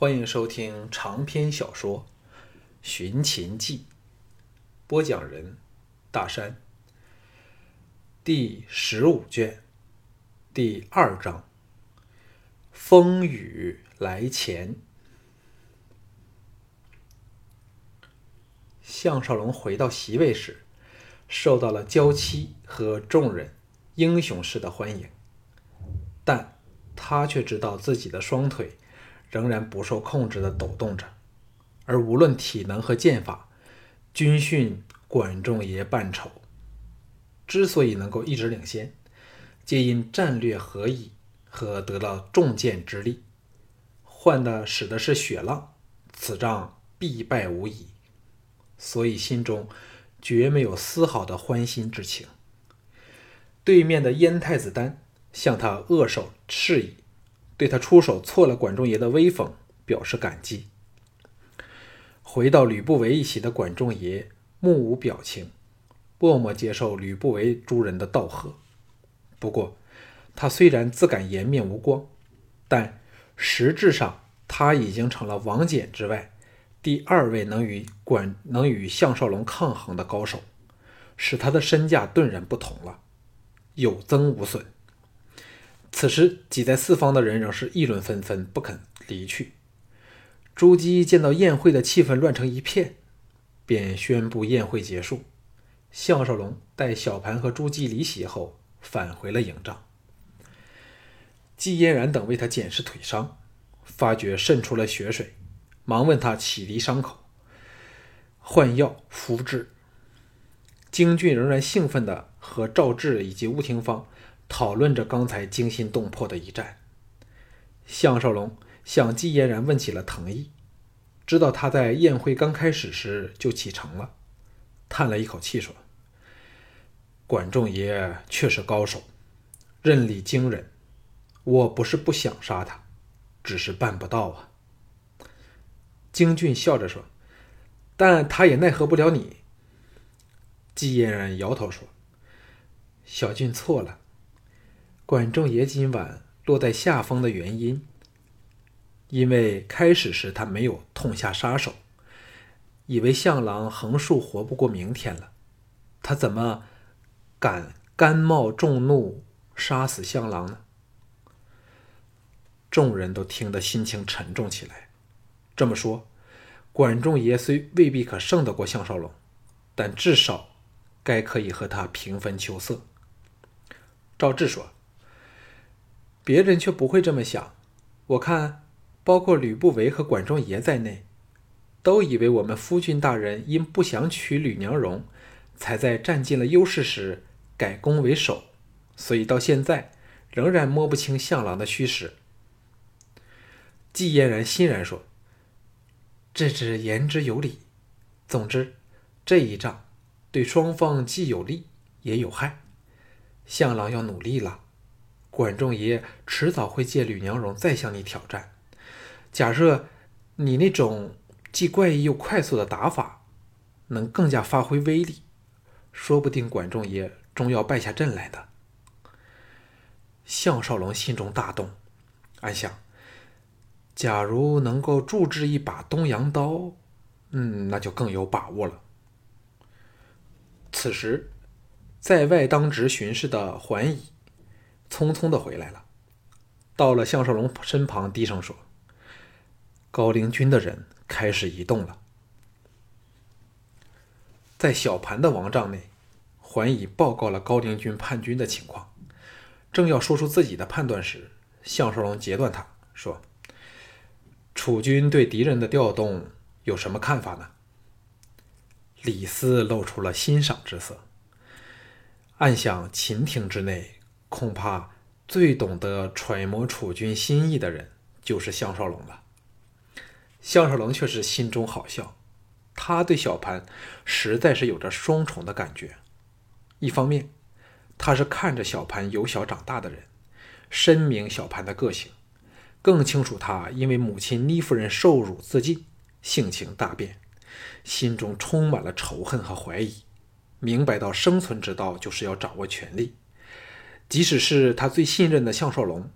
欢迎收听长篇小说《寻秦记》，播讲人：大山。第十五卷，第二章：风雨来前。项少龙回到席位时，受到了娇妻和众人英雄式的欢迎，但他却知道自己的双腿。仍然不受控制地抖动着，而无论体能和剑法，军训管仲爷半筹。之所以能够一直领先，皆因战略合一和得到重剑之力，换的使的是雪浪，此仗必败无疑。所以心中绝没有丝毫的欢心之情。对面的燕太子丹向他握手示意。对他出手挫了管仲爷的威风表示感激。回到吕不韦一席的管仲爷目无表情，默默接受吕不韦诸人的道贺。不过，他虽然自感颜面无光，但实质上他已经成了王翦之外第二位能与管能与项少龙抗衡的高手，使他的身价顿然不同了，有增无损。此时，挤在四方的人仍是议论纷纷，不肯离去。朱姬见到宴会的气氛乱成一片，便宣布宴会结束。项少龙带小盘和朱姬离席后，返回了营帐。季嫣然等为他检视腿伤，发觉渗出了血水，忙问他启迪伤口，换药敷治。京俊仍然兴奋地和赵志以及吴廷芳。讨论着刚才惊心动魄的一战，项少龙向季嫣然问起了藤毅，知道他在宴会刚开始时就启程了，叹了一口气说：“管仲爷确是高手，任力惊人。我不是不想杀他，只是办不到啊。”京俊笑着说：“但他也奈何不了你。”季嫣然摇头说：“小俊错了。”管仲爷今晚落在下风的原因，因为开始时他没有痛下杀手，以为项郎横竖活不过明天了，他怎么敢甘冒众怒杀死项郎呢？众人都听得心情沉重起来。这么说，管仲爷虽未必可胜得过项少龙，但至少该可以和他平分秋色。赵志说。别人却不会这么想。我看，包括吕不韦和管仲爷在内，都以为我们夫君大人因不想娶吕娘荣，才在占尽了优势时改攻为守，所以到现在仍然摸不清项郎的虚实。季嫣然欣然说：“这只言之有理。总之，这一仗对双方既有利也有害，项郎要努力了。”管仲爷迟早会借吕娘荣再向你挑战。假设你那种既怪异又快速的打法能更加发挥威力，说不定管仲爷终要败下阵来的。项少龙心中大动，暗想：假如能够铸制一把东洋刀，嗯，那就更有把握了。此时，在外当值巡视的桓乙。匆匆的回来了，到了项少龙身旁，低声说：“高陵军的人开始移动了。”在小盘的王帐内，桓乙报告了高陵军叛军的情况，正要说出自己的判断时，项少龙截断他说：“楚军对敌人的调动有什么看法呢？”李斯露出了欣赏之色，暗想秦庭之内。恐怕最懂得揣摩楚军心意的人就是项少龙了。项少龙却是心中好笑，他对小盘实在是有着双重的感觉。一方面，他是看着小盘由小长大的人，深明小盘的个性，更清楚他因为母亲倪夫人受辱自尽，性情大变，心中充满了仇恨和怀疑，明白到生存之道就是要掌握权力。即使是他最信任的项少龙，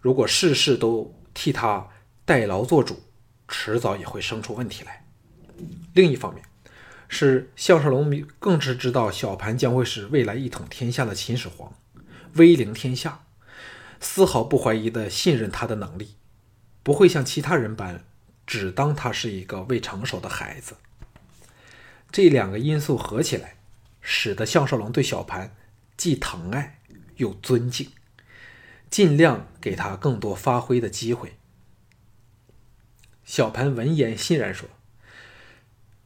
如果事事都替他代劳做主，迟早也会生出问题来。另一方面，是项少龙更是知道小盘将会是未来一统天下的秦始皇，威临天下，丝毫不怀疑的信任他的能力，不会像其他人般只当他是一个未成熟的孩子。这两个因素合起来，使得项少龙对小盘既疼爱又尊敬。尽量给他更多发挥的机会。小盘闻言欣然说：“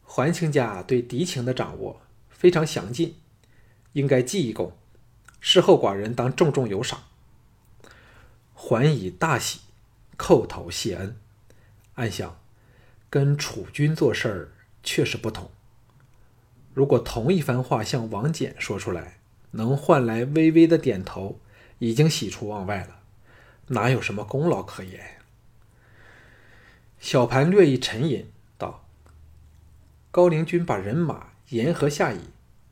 桓卿家对敌情的掌握非常详尽，应该记一功。事后寡人当重重有赏。”桓以大喜，叩头谢恩，暗想：跟楚军做事儿确实不同。如果同一番话向王翦说出来，能换来微微的点头。已经喜出望外了，哪有什么功劳可言？小盘略一沉吟，道：“高陵君把人马沿河下移，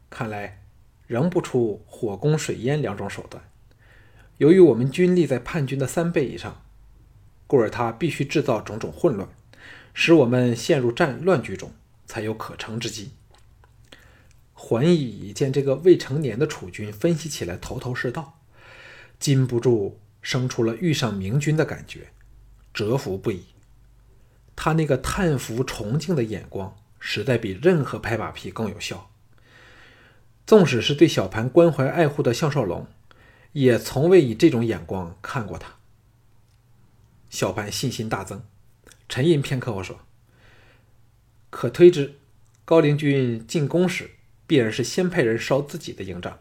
看来仍不出火攻水淹两种手段。由于我们军力在叛军的三倍以上，故而他必须制造种种混乱，使我们陷入战乱局中，才有可乘之机。”桓乙见这个未成年的楚军分析起来头头是道。禁不住生出了遇上明君的感觉，折服不已。他那个叹服崇敬的眼光，实在比任何拍马屁更有效。纵使是对小盘关怀爱护的项少龙，也从未以这种眼光看过他。小盘信心大增，沉吟片刻后说：“可推知，高陵君进宫时，必然是先派人烧自己的营帐。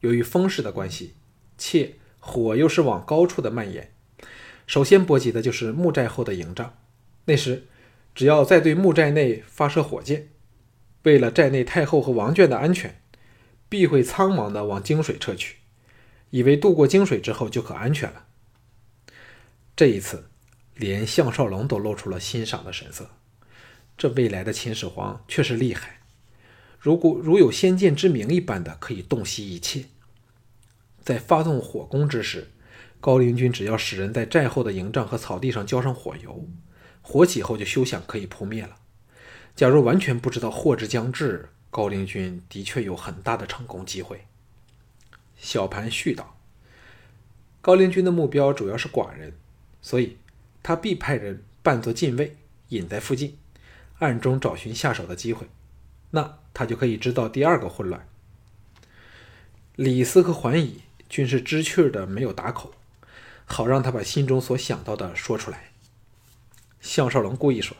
由于风势的关系，且。”火又是往高处的蔓延，首先波及的就是木寨后的营帐。那时，只要再对木寨内发射火箭，为了寨内太后和王眷的安全，必会苍忙地往泾水撤去，以为渡过泾水之后就可安全了。这一次，连项少龙都露出了欣赏的神色。这未来的秦始皇确实厉害，如果如有先见之明一般的，可以洞悉一切。在发动火攻之时，高陵军只要使人在寨后的营帐和草地上浇上火油，火起后就休想可以扑灭了。假如完全不知道祸之将至，高陵军的确有很大的成功机会。小盘絮道：“高陵军的目标主要是寡人，所以他必派人扮作禁卫，隐在附近，暗中找寻下手的机会。那他就可以知道第二个混乱。”李斯和桓乙。均是知趣的，没有打口，好让他把心中所想到的说出来。项少龙故意说：“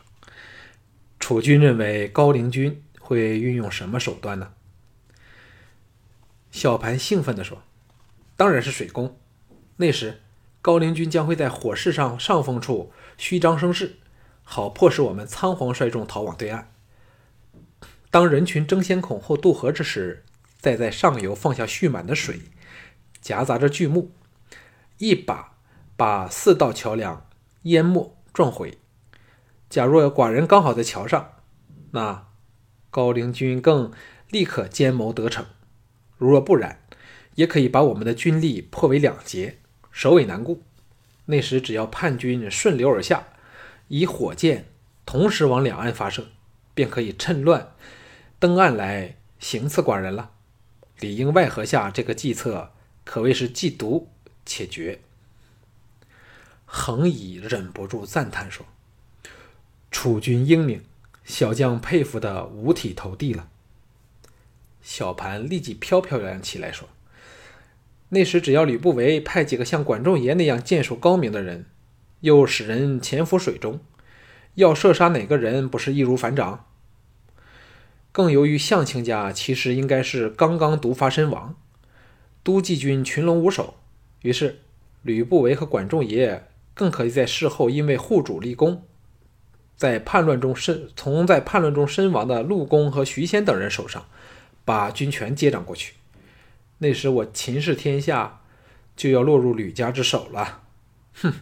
楚军认为高陵军会运用什么手段呢？”小盘兴奋地说：“当然是水攻。那时高陵军将会在火势上上风处虚张声势，好迫使我们仓皇率众逃往对岸。当人群争先恐后渡河之时，再在上游放下蓄满的水。”夹杂着巨木，一把把四道桥梁淹没撞毁。假若寡人刚好在桥上，那高陵军更立刻奸谋得逞；如若不然，也可以把我们的军力破为两截，首尾难顾。那时只要叛军顺流而下，以火箭同时往两岸发射，便可以趁乱登岸来行刺寡人了。里应外合下这个计策。可谓是既毒且绝。恒乙忍不住赞叹说：“楚军英明，小将佩服的五体投地了。”小盘立即飘飘然起来说：“那时只要吕不韦派几个像管仲爷那样剑术高明的人，又使人潜伏水中，要射杀哪个人不是易如反掌？更由于向卿家其实应该是刚刚毒发身亡。”都记军群龙无首，于是吕不韦和管仲爷更可以在事后因为护主立功，在叛乱中身从在叛乱中身亡的陆公和徐仙等人手上把军权接掌过去。那时我秦氏天下就要落入吕家之手了。哼！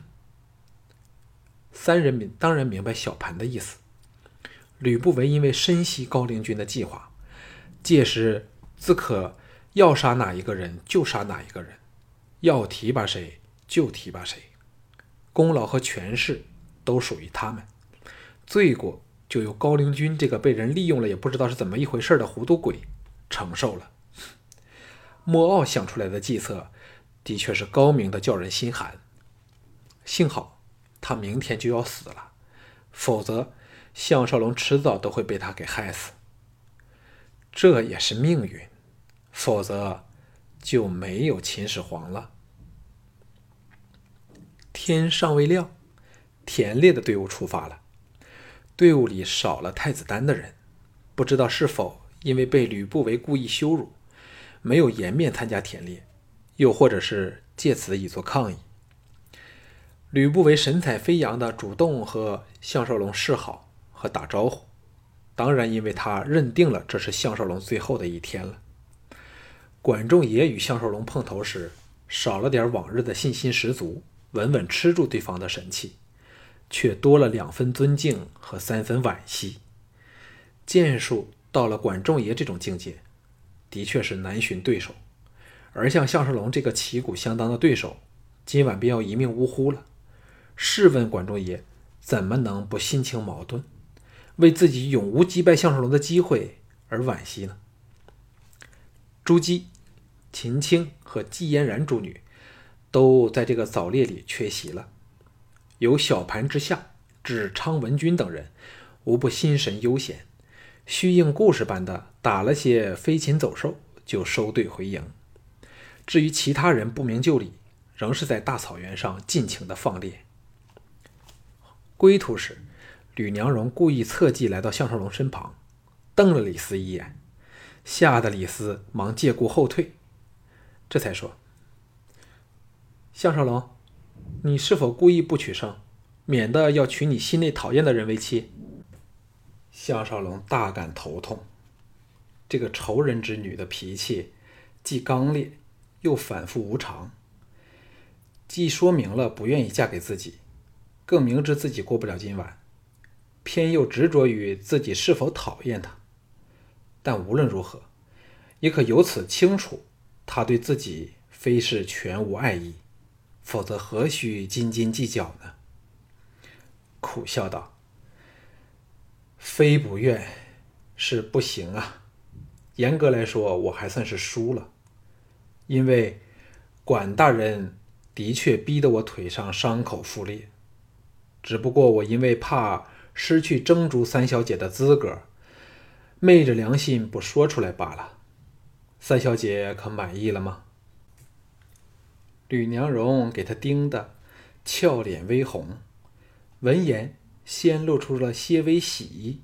三人明当然明白小盘的意思。吕不韦因为深悉高陵君的计划，届时自可。要杀哪一个人就杀哪一个人，要提拔谁就提拔谁，功劳和权势都属于他们。罪过就由高陵君这个被人利用了也不知道是怎么一回事的糊涂鬼承受了。莫傲想出来的计策，的确是高明的，叫人心寒。幸好他明天就要死了，否则项少龙迟早都会被他给害死。这也是命运，否则就没有秦始皇了。天尚未亮，田猎的队伍出发了。队伍里少了太子丹的人，不知道是否因为被吕不韦故意羞辱，没有颜面参加田猎，又或者是借此以作抗议。吕不韦神采飞扬的主动和项少龙示好和打招呼，当然因为他认定了这是项少龙最后的一天了。管仲爷与项少龙碰头时，少了点往日的信心十足。稳稳吃住对方的神气，却多了两分尊敬和三分惋惜。剑术到了管仲爷这种境界，的确是难寻对手。而像项少龙这个旗鼓相当的对手，今晚便要一命呜呼了。试问管仲爷，怎么能不心情矛盾，为自己永无击败项少龙的机会而惋惜呢？朱姬、秦青和季嫣然诸女。都在这个早猎里缺席了。由小盘之下，至昌文君等人，无不心神悠闲，虚应故事般的打了些飞禽走兽，就收队回营。至于其他人不明就里，仍是在大草原上尽情的放猎。归途时，吕娘荣故意侧计来到项少龙身旁，瞪了李斯一眼，吓得李斯忙借故后退，这才说。项少龙，你是否故意不取胜，免得要娶你心内讨厌的人为妻？项少龙大感头痛，这个仇人之女的脾气既刚烈又反复无常，既说明了不愿意嫁给自己，更明知自己过不了今晚，偏又执着于自己是否讨厌他。但无论如何，也可由此清楚，他对自己非是全无爱意。否则何须斤斤计较呢？苦笑道：“非不愿，是不行啊。严格来说，我还算是输了，因为管大人的确逼得我腿上伤口复裂。只不过我因为怕失去征逐三小姐的资格，昧着良心不说出来罢了。三小姐可满意了吗？”吕娘荣给他盯得俏脸微红，闻言先露出了些微喜意，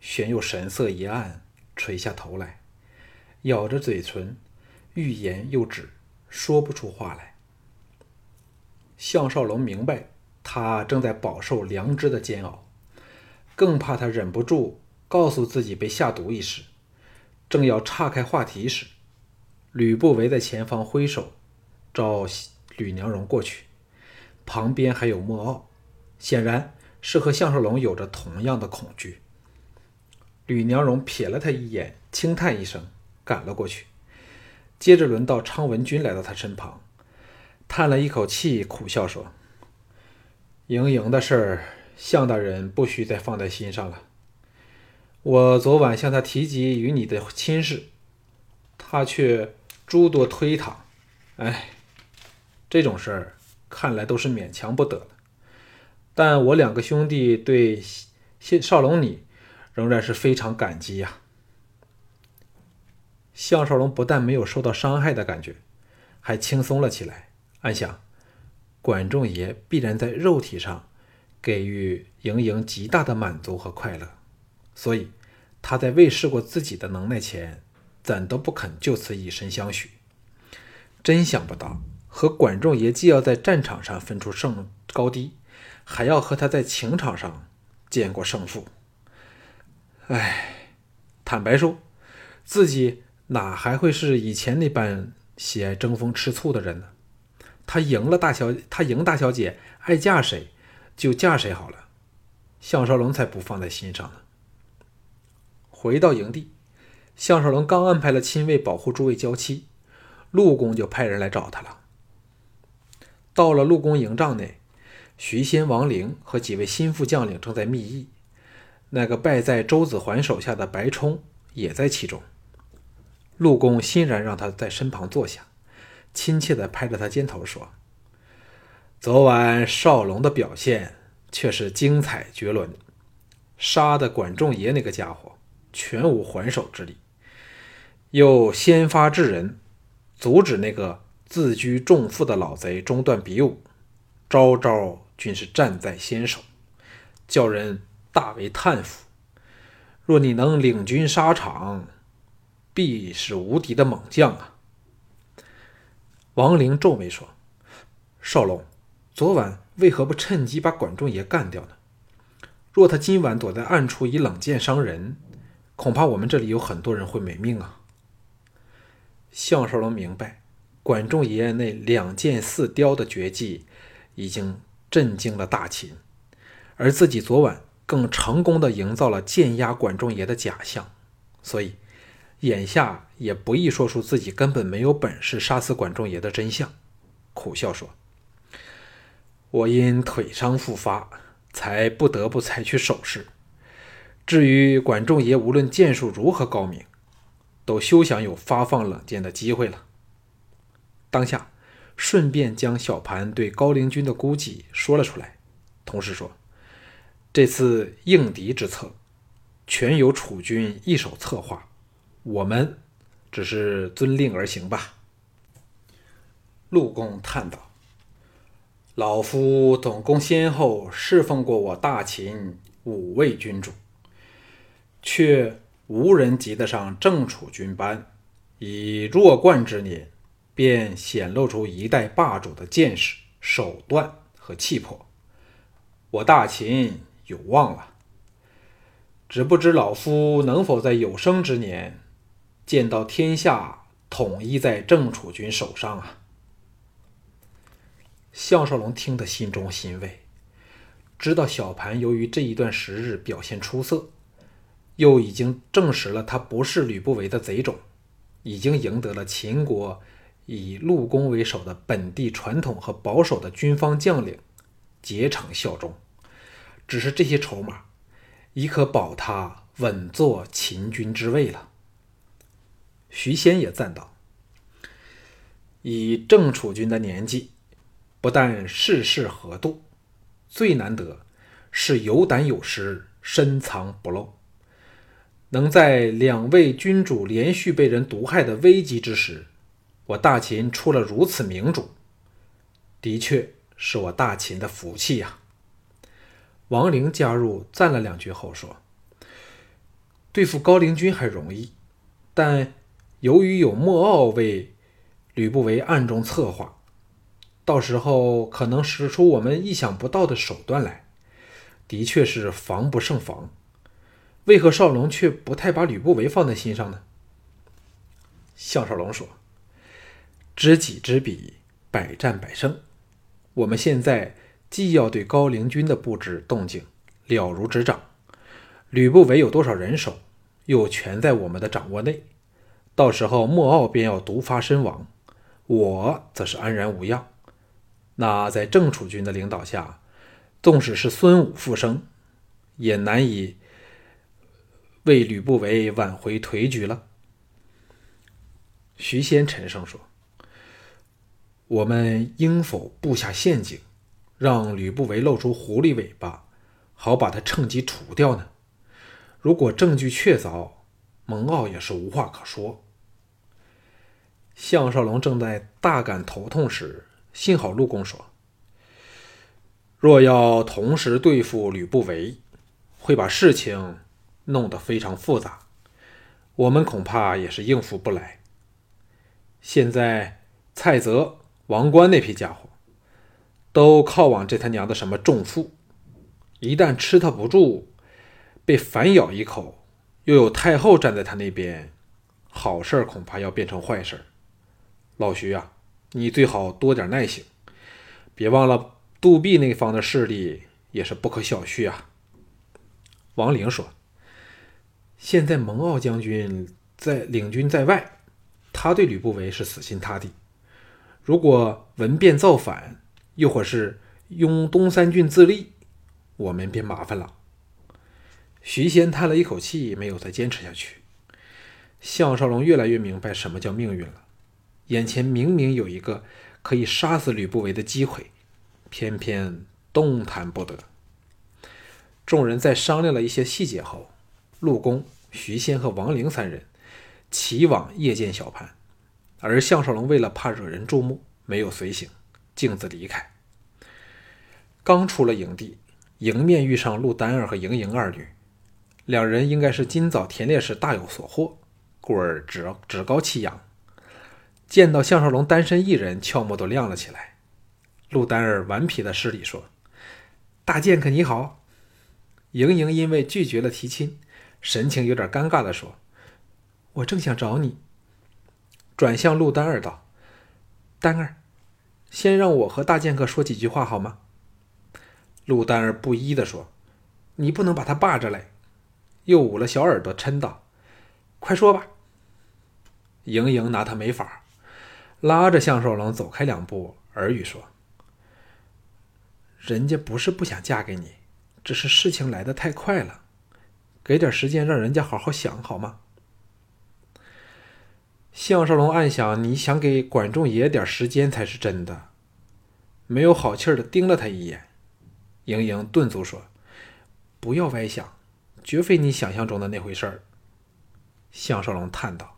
旋又神色一暗，垂下头来，咬着嘴唇，欲言又止，说不出话来。项少龙明白他正在饱受良知的煎熬，更怕他忍不住告诉自己被下毒一事。正要岔开话题时，吕不韦在前方挥手。召吕娘荣过去，旁边还有莫傲，显然是和项少龙有着同样的恐惧。吕娘荣瞥了他一眼，轻叹一声，赶了过去。接着轮到昌文君来到他身旁，叹了一口气，苦笑说：“盈盈的事儿，向大人不需再放在心上了。我昨晚向他提及与你的亲事，他却诸多推搪。哎。”这种事儿看来都是勉强不得的，但我两个兄弟对谢少龙你仍然是非常感激呀。项少龙不但没有受到伤害的感觉，还轻松了起来，暗想：管仲爷必然在肉体上给予盈盈极大的满足和快乐，所以他在未试过自己的能耐前，怎都不肯就此以身相许。真想不到。和管仲爷既要在战场上分出胜高低，还要和他在情场上见过胜负。哎，坦白说，自己哪还会是以前那般喜爱争风吃醋的人呢？他赢了大小，他赢大小姐，爱嫁谁就嫁谁好了。项少龙才不放在心上呢。回到营地，项少龙刚安排了亲卫保护诸位娇妻，陆公就派人来找他了。到了陆公营帐内，徐仙、王陵和几位心腹将领正在密议，那个败在周子桓手下的白冲也在其中。陆公欣然让他在身旁坐下，亲切地拍着他肩头说：“昨晚少龙的表现却是精彩绝伦，杀的管仲爷那个家伙全无还手之力，又先发制人，阻止那个自居重负的老贼中断比武，招招均是战在先手，叫人大为叹服。若你能领军沙场，必是无敌的猛将啊！王陵皱眉说：“少龙，昨晚为何不趁机把管仲爷干掉呢？若他今晚躲在暗处以冷箭伤人，恐怕我们这里有很多人会没命啊！”项少龙明白，管仲爷那两箭似雕的绝技已经震惊了大秦，而自己昨晚更成功的营造了剑压管仲爷的假象，所以。眼下也不易说出自己根本没有本事杀死管仲爷的真相，苦笑说：“我因腿伤复发，才不得不采取手势。至于管仲爷，无论剑术如何高明，都休想有发放冷箭的机会了。”当下顺便将小盘对高陵军的估计说了出来，同时说：“这次应敌之策，全由楚军一手策划。”我们只是遵令而行吧。陆公叹道：“老夫总共先后侍奉过我大秦五位君主，却无人及得上郑楚君班，以弱冠之年，便显露出一代霸主的见识、手段和气魄。我大秦有望了，只不知老夫能否在有生之年。”见到天下统一在郑楚军手上啊！项少龙听得心中欣慰，知道小盘由于这一段时日表现出色，又已经证实了他不是吕不韦的贼种，已经赢得了秦国以陆公为首的本地传统和保守的军方将领竭诚效忠。只是这些筹码，已可保他稳坐秦军之位了。徐仙也赞道：“以郑楚军的年纪，不但事事合度，最难得是有胆有识，深藏不露。能在两位君主连续被人毒害的危急之时，我大秦出了如此明主，的确是我大秦的福气呀。”王陵加入赞了两句后说：“对付高陵军还容易，但……”由于有莫敖为吕不韦暗中策划，到时候可能使出我们意想不到的手段来，的确是防不胜防。为何少龙却不太把吕不韦放在心上呢？项少龙说：“知己知彼，百战百胜。我们现在既要对高陵军的布置动静了如指掌，吕不韦有多少人手，又全在我们的掌握内。”到时候莫敖便要毒发身亡，我则是安然无恙。那在郑楚军的领导下，纵使是孙武复生，也难以为吕不韦挽回颓局了。徐仙沉声说：“我们应否布下陷阱，让吕不韦露出狐狸尾巴，好把他趁机除掉呢？如果证据确凿，蒙骜也是无话可说。”项少龙正在大感头痛时，幸好陆公说：“若要同时对付吕不韦，会把事情弄得非常复杂，我们恐怕也是应付不来。现在蔡泽、王冠那批家伙都靠往这他娘的什么重负，一旦吃他不住，被反咬一口，又有太后站在他那边，好事恐怕要变成坏事。”老徐啊，你最好多点耐性，别忘了杜壁那方的势力也是不可小觑啊。王陵说：“现在蒙骜将军在领军在外，他对吕不韦是死心塌地。如果文变造反，又或是拥东三郡自立，我们便麻烦了。”徐仙叹了一口气，没有再坚持下去。项少龙越来越明白什么叫命运了。眼前明明有一个可以杀死吕不韦的机会，偏偏动弹不得。众人在商量了一些细节后，陆公、徐仙和王陵三人齐往夜见小盘，而项少龙为了怕惹人注目，没有随行，径自离开。刚出了营地，迎面遇上陆丹儿和盈盈二女，两人应该是今早田猎时大有所获，故而趾趾高气扬。见到项少龙单身一人，俏目都亮了起来。陆丹儿顽皮的施礼说：“大剑客你好。”盈盈因为拒绝了提亲，神情有点尴尬的说：“我正想找你。”转向陆丹儿道：“丹儿，先让我和大剑客说几句话好吗？”陆丹儿不依的说：“你不能把他霸着嘞。”又捂了小耳朵，嗔道：“快说吧。”盈盈拿他没法，拉着项少龙走开两步，耳语说：“人家不是不想嫁给你，只是事情来得太快了，给点时间让人家好好想好吗？”项少龙暗想：“你想给管仲爷点时间才是真的。”没有好气的盯了他一眼。盈盈顿足说：“不要歪想，绝非你想象中的那回事儿。”项少龙叹道：“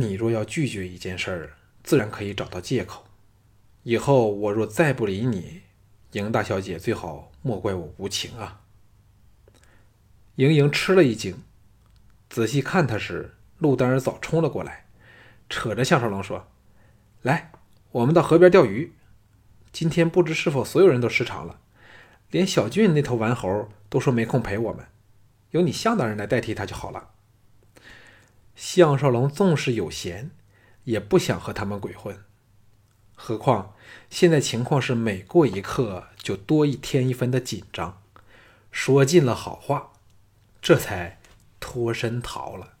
你若要拒绝一件事儿，自然可以找到借口。以后我若再不理你，盈大小姐最好莫怪我无情啊。”盈盈吃了一惊，仔细看他时，陆丹儿早冲了过来，扯着项少龙说：“来，我们到河边钓鱼。”今天不知是否所有人都失常了，连小俊那头顽猴都说没空陪我们，由你向大人来代替他就好了。项少龙纵是有闲，也不想和他们鬼混，何况现在情况是每过一刻就多一天一分的紧张，说尽了好话，这才脱身逃了。